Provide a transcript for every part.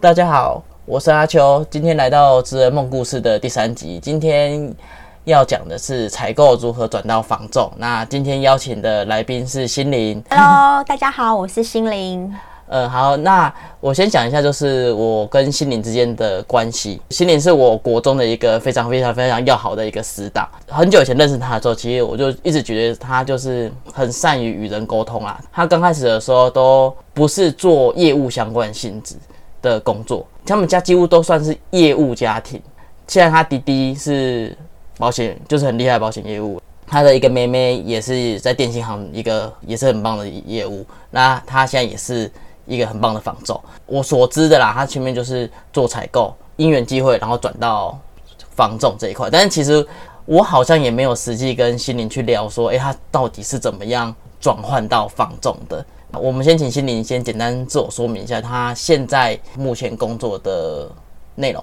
大家好，我是阿秋，今天来到《知人梦故事》的第三集。今天要讲的是采购如何转到房仲。那今天邀请的来宾是心灵。Hello，大家好，我是心灵。呃，好，那我先讲一下，就是我跟心灵之间的关系。心灵是我国中的一个非常非常非常要好的一个死党。很久以前认识他的时候，其实我就一直觉得他就是很善于与人沟通啊。他刚开始的时候都不是做业务相关性质的工作，他们家几乎都算是业务家庭。现在他弟弟是保险，就是很厉害保险业务。他的一个妹妹也是在电信行一个也是很棒的业务。那他现在也是。一个很棒的仿奏，我所知的啦，他前面就是做采购，因缘机会，然后转到仿种这一块。但是其实我好像也没有实际跟心灵去聊说，诶，他到底是怎么样转换到仿种的？我们先请心灵先简单自我说明一下，他现在目前工作的内容。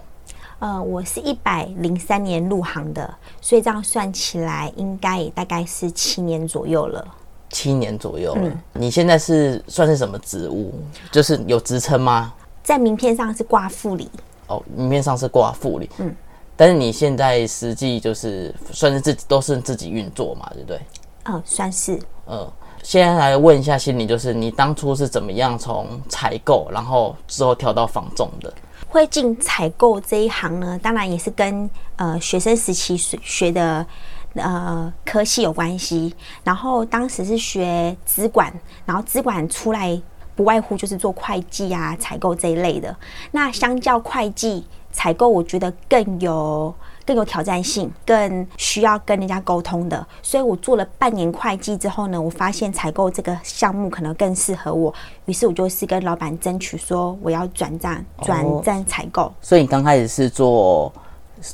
呃，我是一百零三年入行的，所以这样算起来，应该也大概是七年左右了。七年左右了，你现在是算是什么职务？就是有职称吗？在名片上是挂副理。哦，名片上是挂副理。嗯，但是你现在实际就是算是自己都是自己运作嘛，对不对？嗯，算是。嗯，现在来问一下心理，就是你当初是怎么样从采购，然后之后跳到仿种的？会进采购这一行呢，当然也是跟呃学生时期学的。呃，科系有关系，然后当时是学资管，然后资管出来不外乎就是做会计啊、采购这一类的。那相较会计、采购，我觉得更有更有挑战性，更需要跟人家沟通的。所以我做了半年会计之后呢，我发现采购这个项目可能更适合我，于是我就是跟老板争取说我要转战转战采购。所以你刚开始是做。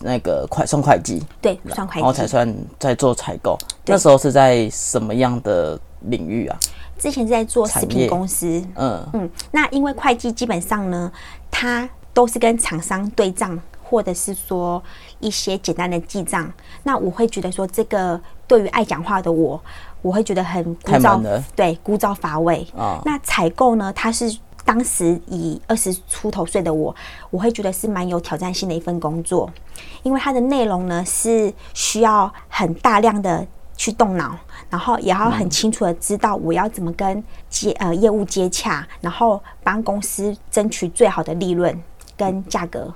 那个快算会计，对，算会计，然后才算在做采购。那时候是在什么样的领域啊？之前是在做食品公司。嗯嗯，那因为会计基本上呢，它都是跟厂商对账，或者是说一些简单的记账。那我会觉得说，这个对于爱讲话的我，我会觉得很枯燥，对，枯燥乏味。啊，那采购呢，它是。当时以二十出头岁的我，我会觉得是蛮有挑战性的一份工作，因为它的内容呢是需要很大量的去动脑，然后也要很清楚的知道我要怎么跟接呃业务接洽，然后帮公司争取最好的利润跟价格。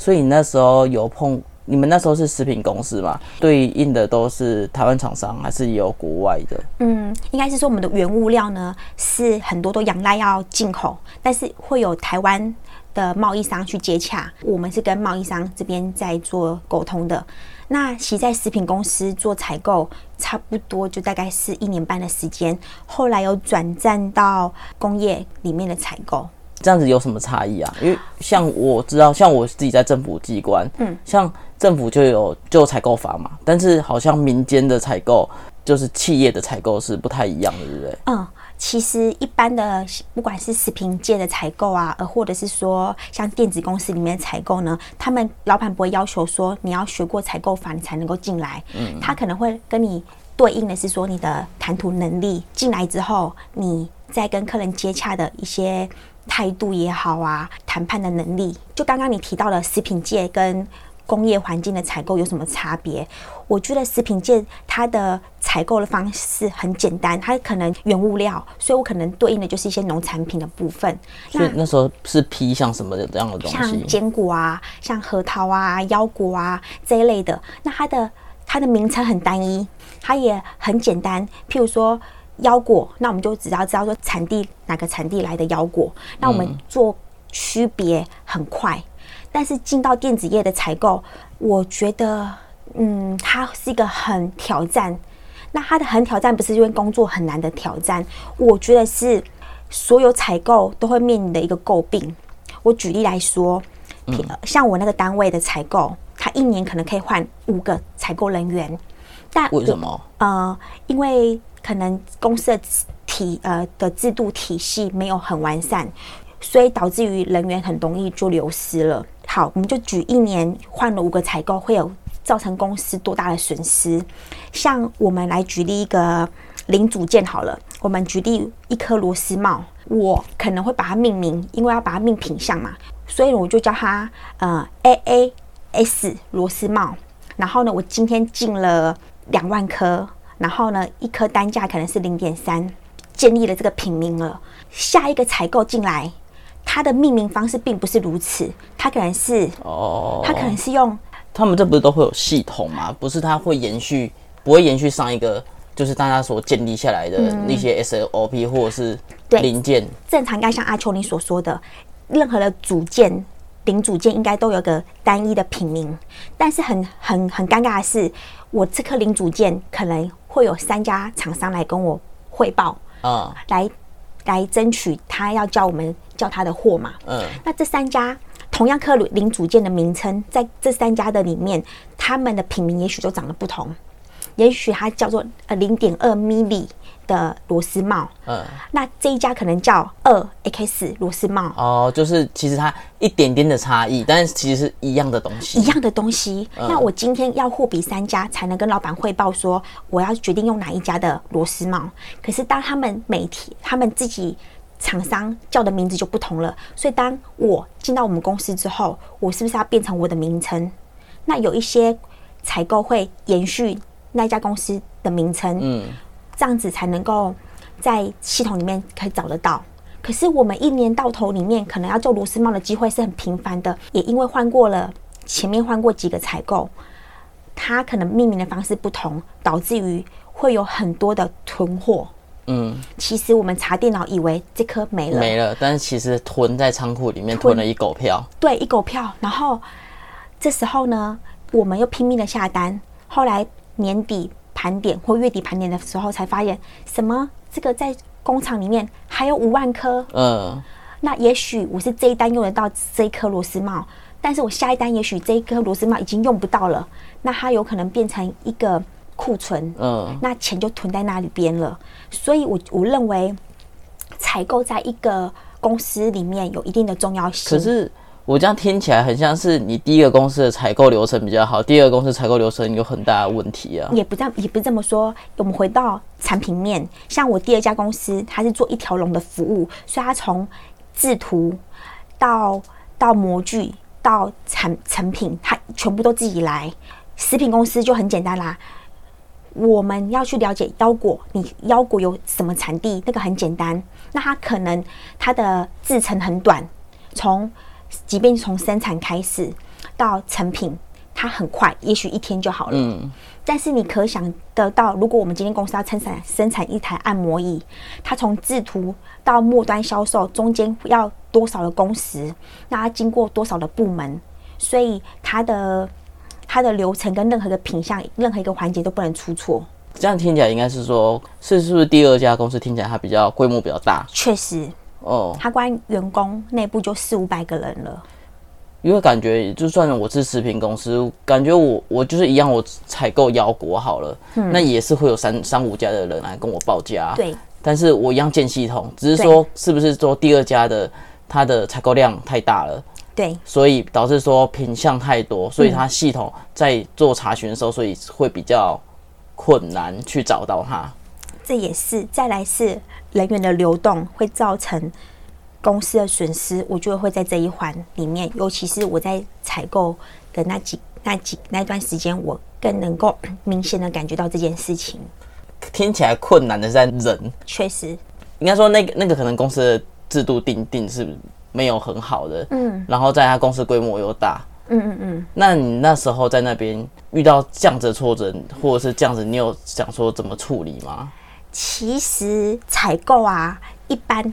所以你那时候有碰？你们那时候是食品公司嘛？对应的都是台湾厂商，还是有国外的？嗯，应该是说我们的原物料呢是很多都仰赖要进口，但是会有台湾的贸易商去接洽，我们是跟贸易商这边在做沟通的。那其在食品公司做采购，差不多就大概是一年半的时间，后来有转战到工业里面的采购。这样子有什么差异啊？因为像我知道，像我自己在政府机关，嗯，像政府就有就采购法嘛，但是好像民间的采购就是企业的采购是不太一样的，对不对？嗯，其实一般的不管是食品界的采购啊，呃，或者是说像电子公司里面采购呢，他们老板不会要求说你要学过采购法你才能够进来，嗯，他可能会跟你对应的是说你的谈吐能力，进来之后你在跟客人接洽的一些。态度也好啊，谈判的能力，就刚刚你提到了食品界跟工业环境的采购有什么差别？我觉得食品界它的采购的方式很简单，它可能原物料，所以我可能对应的就是一些农产品的部分。所以那时候是批像什么的这样的东西，像坚果啊，像核桃啊、腰果啊这一类的。那它的它的名称很单一，它也很简单，譬如说。腰果，那我们就只要知道说产地哪个产地来的腰果，那我们做区别很快。但是进到电子业的采购，我觉得，嗯，它是一个很挑战。那它的很挑战不是因为工作很难的挑战，我觉得是所有采购都会面临的一个诟病。我举例来说，像我那个单位的采购，他一年可能可以换五个采购人员，但为什么？呃，因为。可能公司的体呃的制度体系没有很完善，所以导致于人员很容易就流失了。好，我们就举一年换了五个采购，会有造成公司多大的损失？像我们来举例一个零组件好了，我们举例一颗螺丝帽，我可能会把它命名，因为要把它命品相嘛，所以我就叫它呃 A A S 螺丝帽。然后呢，我今天进了两万颗，然后呢，一颗单价可能是零点三，建立了这个品名了。下一个采购进来，它的命名方式并不是如此，它可能是哦，它可能是用他们这不是都会有系统吗？不是，它会延续，不会延续上一个，就是大家所建立下来的那些 SOP 或者是零件。正常应该像阿秋你所说的，任何的组件。零组件应该都有个单一的品名，但是很很很尴尬的是，我这颗零组件可能会有三家厂商来跟我汇报，啊，来来争取他要叫我们叫他的货嘛，嗯，那这三家同样颗零组件的名称，在这三家的里面，他们的品名也许都长得不同，也许它叫做呃零点二 milli。的螺丝帽，嗯，那这一家可能叫二 X 螺丝帽哦，就是其实它一点点的差异，但是其实是一样的东西，一样的东西。那我今天要货比三家才能跟老板汇报说我要决定用哪一家的螺丝帽。可是当他们媒体他们自己厂商叫的名字就不同了，所以当我进到我们公司之后，我是不是要变成我的名称？那有一些采购会延续那家公司的名称，嗯。这样子才能够在系统里面可以找得到。可是我们一年到头里面，可能要做螺丝帽的机会是很频繁的，也因为换过了前面换过几个采购，它可能命名的方式不同，导致于会有很多的囤货。嗯，其实我们查电脑以为这颗没了，没了，但是其实囤在仓库里面囤了一狗票。对，一狗票。然后这时候呢，我们又拼命的下单，后来年底。盘点或月底盘点的时候，才发现什么？这个在工厂里面还有五万颗。嗯，那也许我是这一单用得到这一颗螺丝帽，但是我下一单也许这一颗螺丝帽已经用不到了，那它有可能变成一个库存。嗯，那钱就囤在那里边了。所以，我我认为采购在一个公司里面有一定的重要性。可是。我这样听起来很像是你第一个公司的采购流程比较好，第二个公司采购流程有很大的问题啊。也不这样，也不这么说。我们回到产品面，像我第二家公司，它是做一条龙的服务，所以它从制图到到模具到产成品，它全部都自己来。食品公司就很简单啦，我们要去了解腰果，你腰果有什么产地，那个很简单。那它可能它的制程很短，从即便从生产开始到成品，它很快，也许一天就好了。嗯。但是你可想得到，如果我们今天公司要生产生产一台按摩椅，它从制图到末端销售中间要多少的工时？那它经过多少的部门？所以它的它的流程跟任何的品相、任何一个环节都不能出错。这样听起来应该是说，是是不是第二家公司听起来它比较规模比较大？确实。哦，他光员工内部就四五百个人了。因为感觉就算我是食品公司，感觉我我就是一样，我采购腰果好了，那也是会有三三五家的人来跟我报价。对，但是我一样建系统，只是说是不是说第二家的它的采购量太大了，对，所以导致说品相太多，所以它系统在做查询的时候，所以会比较困难去找到它。这也是再来是。人员的流动会造成公司的损失，我觉得会在这一环里面，尤其是我在采购的那几、那几那段时间，我更能够明显的感觉到这件事情。听起来困难的是在人，确实，应该说那个那个可能公司的制度定定是没有很好的，嗯，然后在他公司规模又大，嗯嗯嗯，那你那时候在那边遇到这样子的挫折，或者是这样子，你有想说怎么处理吗？其实采购啊，一般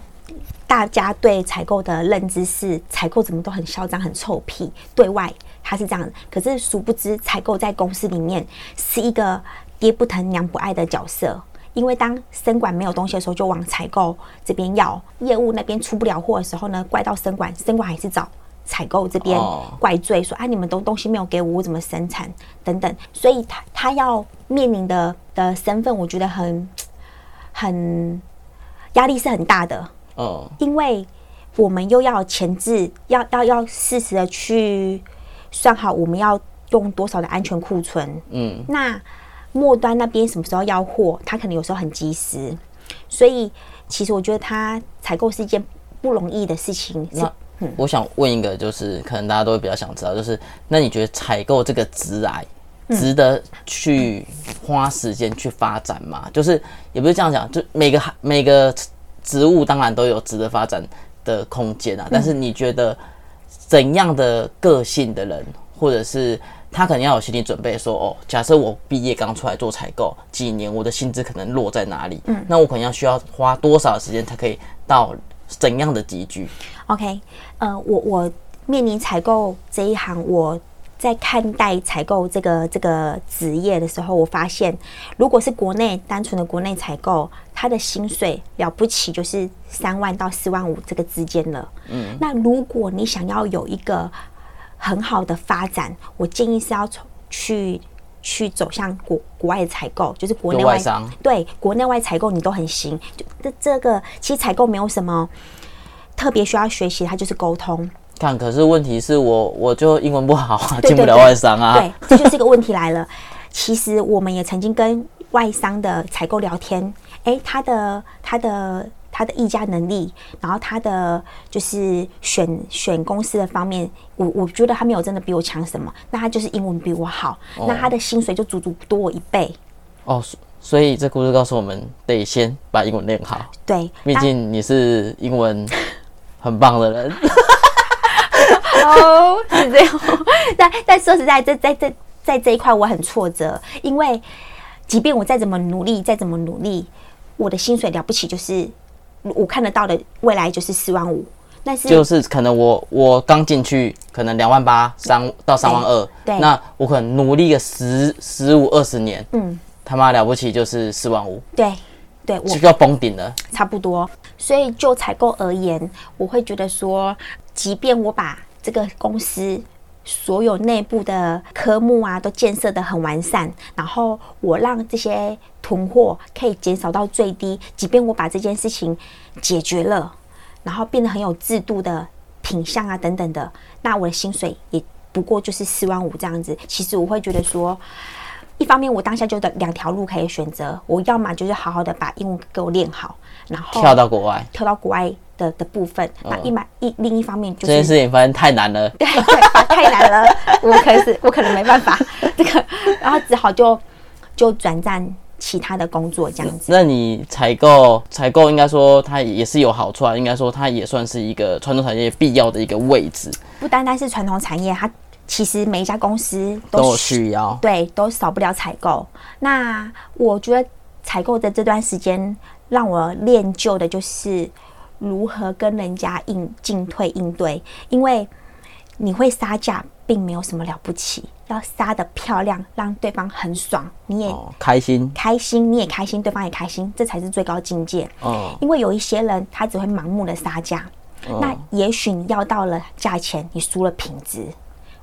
大家对采购的认知是采购怎么都很嚣张、很臭屁，对外他是这样。可是殊不知，采购在公司里面是一个爹不疼娘不爱的角色。因为当生管没有东西的时候，就往采购这边要；业务那边出不了货的时候呢，怪到生管，生管还是找采购这边怪罪，说啊你们东东西没有给我，我怎么生产等等。所以他他要面临的的身份，我觉得很。很压力是很大的，哦，因为我们又要前置，要要要适时的去算好我们要用多少的安全库存，嗯，那末端那边什么时候要货，他可能有时候很及时，所以其实我觉得他采购是一件不容易的事情。那嗯，我想问一个，就是可能大家都会比较想知道，就是那你觉得采购这个职癌值得去花时间去发展嘛？就是也不是这样讲，就每个每个职务当然都有值得发展的空间啊，但是你觉得怎样的个性的人，或者是他可能要有心理准备，说哦，假设我毕业刚出来做采购几年，我的薪资可能落在哪里？嗯，那我可能要需要花多少时间才可以到怎样的集聚？OK，呃，我我面临采购这一行，我在看待采购这个这个职业的时候，我发现，如果是国内单纯的国内采购，他的薪水了不起就是三万到四万五这个之间了。嗯，那如果你想要有一个很好的发展，我建议是要从去去走向国国外的采购，就是国内外商对国内外采购你都很行。就这这个其实采购没有什么特别需要学习，它就是沟通。看，可是问题是我我就英文不好啊，进不了外商啊。对，这就是一个问题来了。其实我们也曾经跟外商的采购聊天，哎，他的他的。他的议价能力，然后他的就是选选公司的方面，我我觉得他没有真的比我强什么，那他就是英文比我好，那他的薪水就足足多我一倍。哦，所以这故事告诉我们，得先把英文练好。对，毕竟你是英文很棒的人。哦，是这样。但但说实在，在在在在这一块我很挫折，因为即便我再怎么努力，再怎么努力，我的薪水了不起就是。我看得到的未来就是四万五，但是就是可能我我刚进去，可能两万八三到三万二，对，那我可能努力个十十五二十年，嗯，他妈了不起就是四万五，对对，我就要封顶了，差不多。所以就采购而言，我会觉得说，即便我把这个公司。所有内部的科目啊，都建设的很完善。然后我让这些囤货可以减少到最低，即便我把这件事情解决了，然后变得很有制度的品相啊等等的，那我的薪水也不过就是四万五这样子。其实我会觉得说，一方面我当下就的两条路可以选择，我要么就是好好的把英文给我练好，然后跳到国外，跳到国外。的的部分，那一买一另一方面就是这件事情，发现太难了，对对，太难了，我可是我可能没办法 这个，然后只好就就转战其他的工作这样子。那你采购采购应该说它也是有好处啊，应该说它也算是一个传统产业必要的一个位置。不单单是传统产业，它其实每一家公司都需要，对，都少不了采购。那我觉得采购的这段时间让我练就的就是。如何跟人家应进退应对？因为你会杀价，并没有什么了不起。要杀的漂亮，让对方很爽，你也开心，开心你也开心，对方也开心，这才是最高境界。哦，因为有一些人他只会盲目的杀价，那也许你要到了价钱，你输了品质。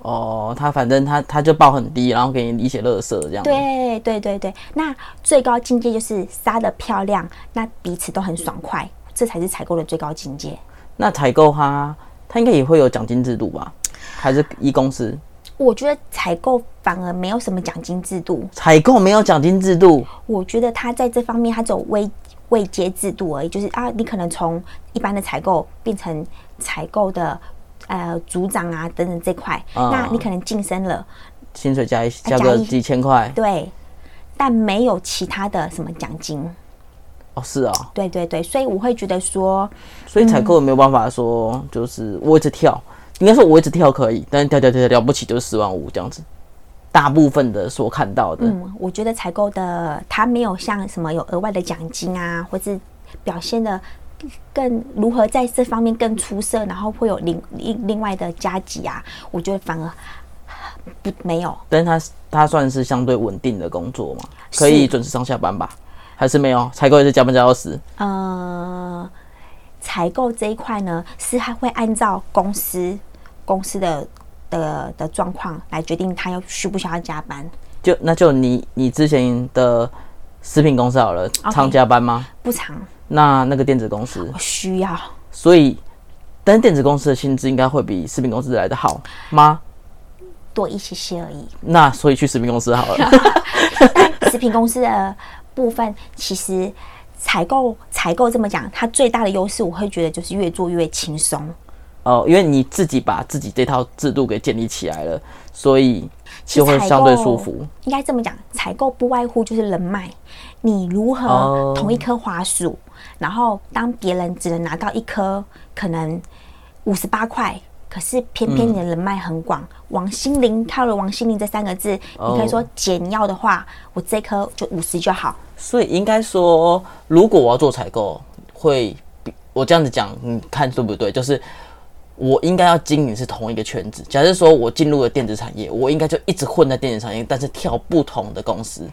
哦，他反正他他就报很低，然后给你一些乐色这样。对对对对，那最高境界就是杀的漂亮，那彼此都很爽快。这才是采购的最高境界。那采购它，它应该也会有奖金制度吧？还是一公司？我觉得采购反而没有什么奖金制度。采购没有奖金制度？我觉得它在这方面它走未未接制度而已，就是啊，你可能从一般的采购变成采购的呃组长啊等等这块，那你可能晋升了，薪水加一加个几千块，对，但没有其他的什么奖金。哦，是啊，对对对，所以我会觉得说，所以采购没有办法说，就是我一直跳，应该说我一直跳可以，但是跳跳跳跳了不起就是四万五这样子，大部分的所看到的，嗯，我觉得采购的他没有像什么有额外的奖金啊，或是表现的更如何在这方面更出色，然后会有另另另外的加级啊，我觉得反而不没有，但是他他算是相对稳定的工作嘛，可以准时上下班吧。还是没有采购也是加班加到死。呃，采购这一块呢，是还会按照公司公司的的的状况来决定他要需不需要加班。就那就你你之前的食品公司好了，常加班吗？不常。那那个电子公司需要。所以，但是电子公司的薪资应该会比食品公司来的好吗？多一些些而已。那所以去食品公司好了。但食品公司的。部分其实采购采购这么讲，它最大的优势我会觉得就是越做越轻松。哦，因为你自己把自己这套制度给建立起来了，所以就会相对舒服。应该这么讲，采购不外乎就是人脉。你如何同一颗花束，然后当别人只能拿到一颗，可能五十八块，可是偏偏你的人脉很广，王心凌套了王心凌这三个字，你可以说简要的话，我这颗就五十就好。所以应该说，如果我要做采购，会我这样子讲，你看对不对？就是。我应该要经营是同一个圈子。假设说我进入了电子产业，我应该就一直混在电子产业，但是跳不同的公司，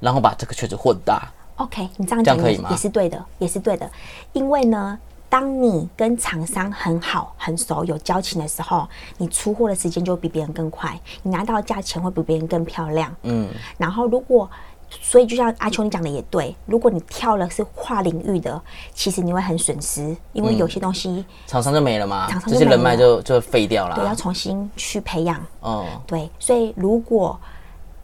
然后把这个圈子混大。OK，你这样讲可以吗？也是对的，也是对的。因为呢，当你跟厂商很好、很熟、有交情的时候，你出货的时间就比别人更快，你拿到价钱会比别人更漂亮。嗯。然后如果所以，就像阿秋你讲的也对，如果你跳了是跨领域的，其实你会很损失，因为有些东西厂商就没了嘛，这些人脉就就废掉了，对，要重新去培养。哦，对，所以如果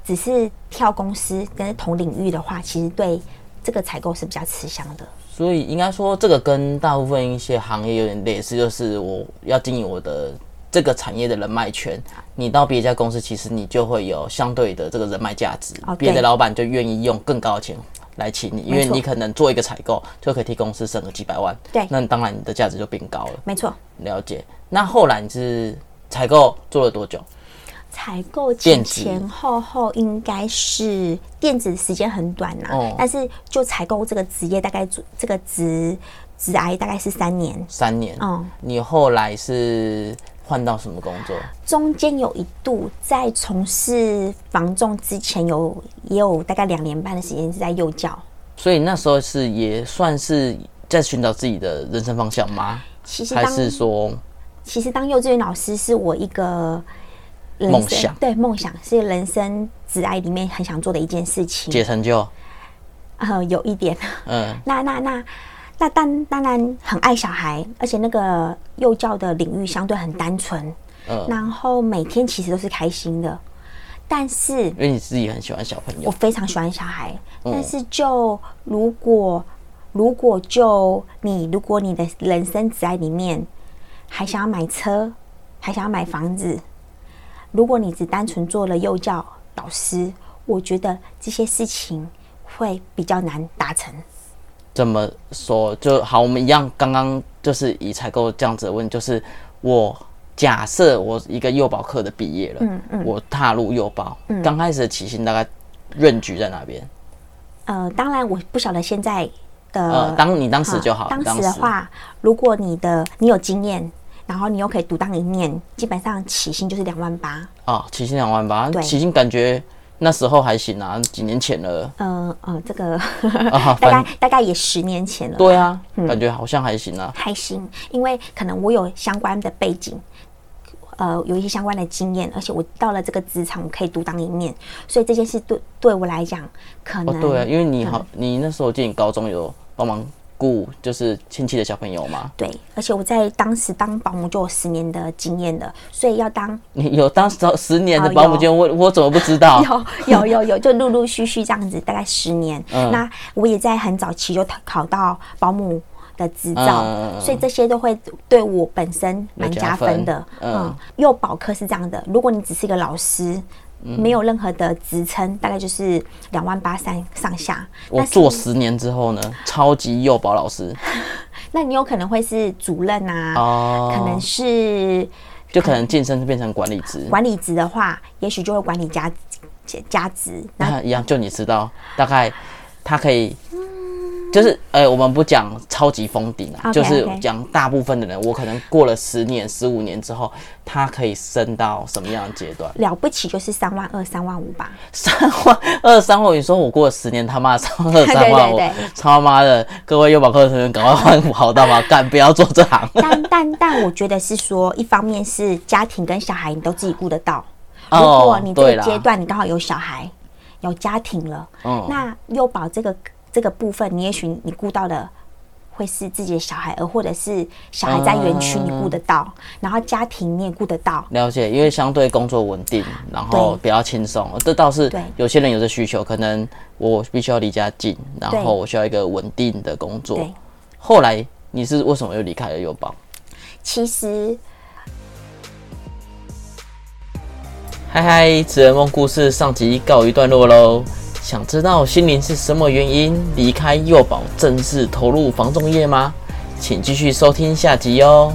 只是跳公司跟同领域的话，其实对这个采购是比较吃香的。所以应该说，这个跟大部分一些行业有点类似，就是我要经营我的。这个产业的人脉圈，你到别家公司，其实你就会有相对的这个人脉价值，别的老板就愿意用更高的钱来请你，因为你可能做一个采购就可以替公司省个几百万，对，那当然你的价值就变高了。没错，了解。那后来你是采购做了多久？采购前前后后应该是电子时间很短呐，但是就采购这个职业大概做这个职职癌大概是三年，三年。嗯，你后来是？换到什么工作？中间有一度在从事房仲之前，有也有大概两年半的时间是在幼教，所以那时候是也算是在寻找自己的人生方向吗？其实还是说，其实当幼稚园老师是我一个梦想，对梦想是人生挚爱里面很想做的一件事情，解成就，呃，有一点，嗯，那那那。那当当然很爱小孩，而且那个幼教的领域相对很单纯，嗯，然后每天其实都是开心的。但是因为你自己很喜欢小朋友，我非常喜欢小孩。但是就如果如果就你如果你的人生在里面还想要买车，还想要买房子，如果你只单纯做了幼教导师，我觉得这些事情会比较难达成。怎么说就好？我们一样，刚刚就是以采购这样子问，就是我假设我一个幼保课的毕业了，嗯嗯，我踏入幼保，刚开始的起薪大概润局在哪边？呃，当然我不晓得现在的，呃，当你当时就好，当时的话，如果你的你有经验，然后你又可以独当一面，基本上起薪就是两万八。啊，起薪两万八，起薪感觉。那时候还行啊，几年前了。嗯嗯，这个 大概大概也十年前了。对啊，感觉好像还行啊。还行，因为可能我有相关的背景，呃，有一些相关的经验，而且我到了这个职场，我可以独当一面，所以这件事对对我来讲，可能对啊，因为你好，你那时候进高中有帮忙。顾就是亲戚的小朋友嘛？对，而且我在当时当保姆就有十年的经验了，所以要当 你有当时十年的保姆经验，我我怎么不知道？有有有有，就陆陆续续这样子，大概十年。嗯那我也在很早期就考到保姆的执照，所以这些都会对我本身蛮加分的。嗯，幼保科是这样的，如果你只是一个老师。没有任何的职称，大概就是两万八三上下。我做十年之后呢，超级幼保老师。那你有可能会是主任啊？哦，可能是，就可能晋升变成管理职。管理职的话，也许就会管理加加值。那一样，就你知道，大概他可以。就是，呃，我们不讲超级封顶啊，就是讲大部分的人，我可能过了十年、十五年之后，他可以升到什么样的阶段？了不起就是三万二、三万五吧。三万二、三万五，你说我过了十年，他妈三万二、三万五，他妈的，各位幼保课成员，赶快换好道吧，干不要做这行。但但但，我觉得是说，一方面是家庭跟小孩，你都自己顾得到。如果你这个阶段你刚好有小孩、有家庭了，那幼保这个。这个部分，你也许你顾到的会是自己的小孩，而或者是小孩在园区你顾得到，然后家庭你也顾得到。了解，因为相对工作稳定，然后比较轻松。这倒是有些人有这需求，可能我必须要离家近，然后我需要一个稳定的工作。后来你是为什么又离开了幼保？其实，嗨嗨，职人梦故事上集告一段落喽。想知道心灵是什么原因离开幼保，正式投入房仲业吗？请继续收听下集哦。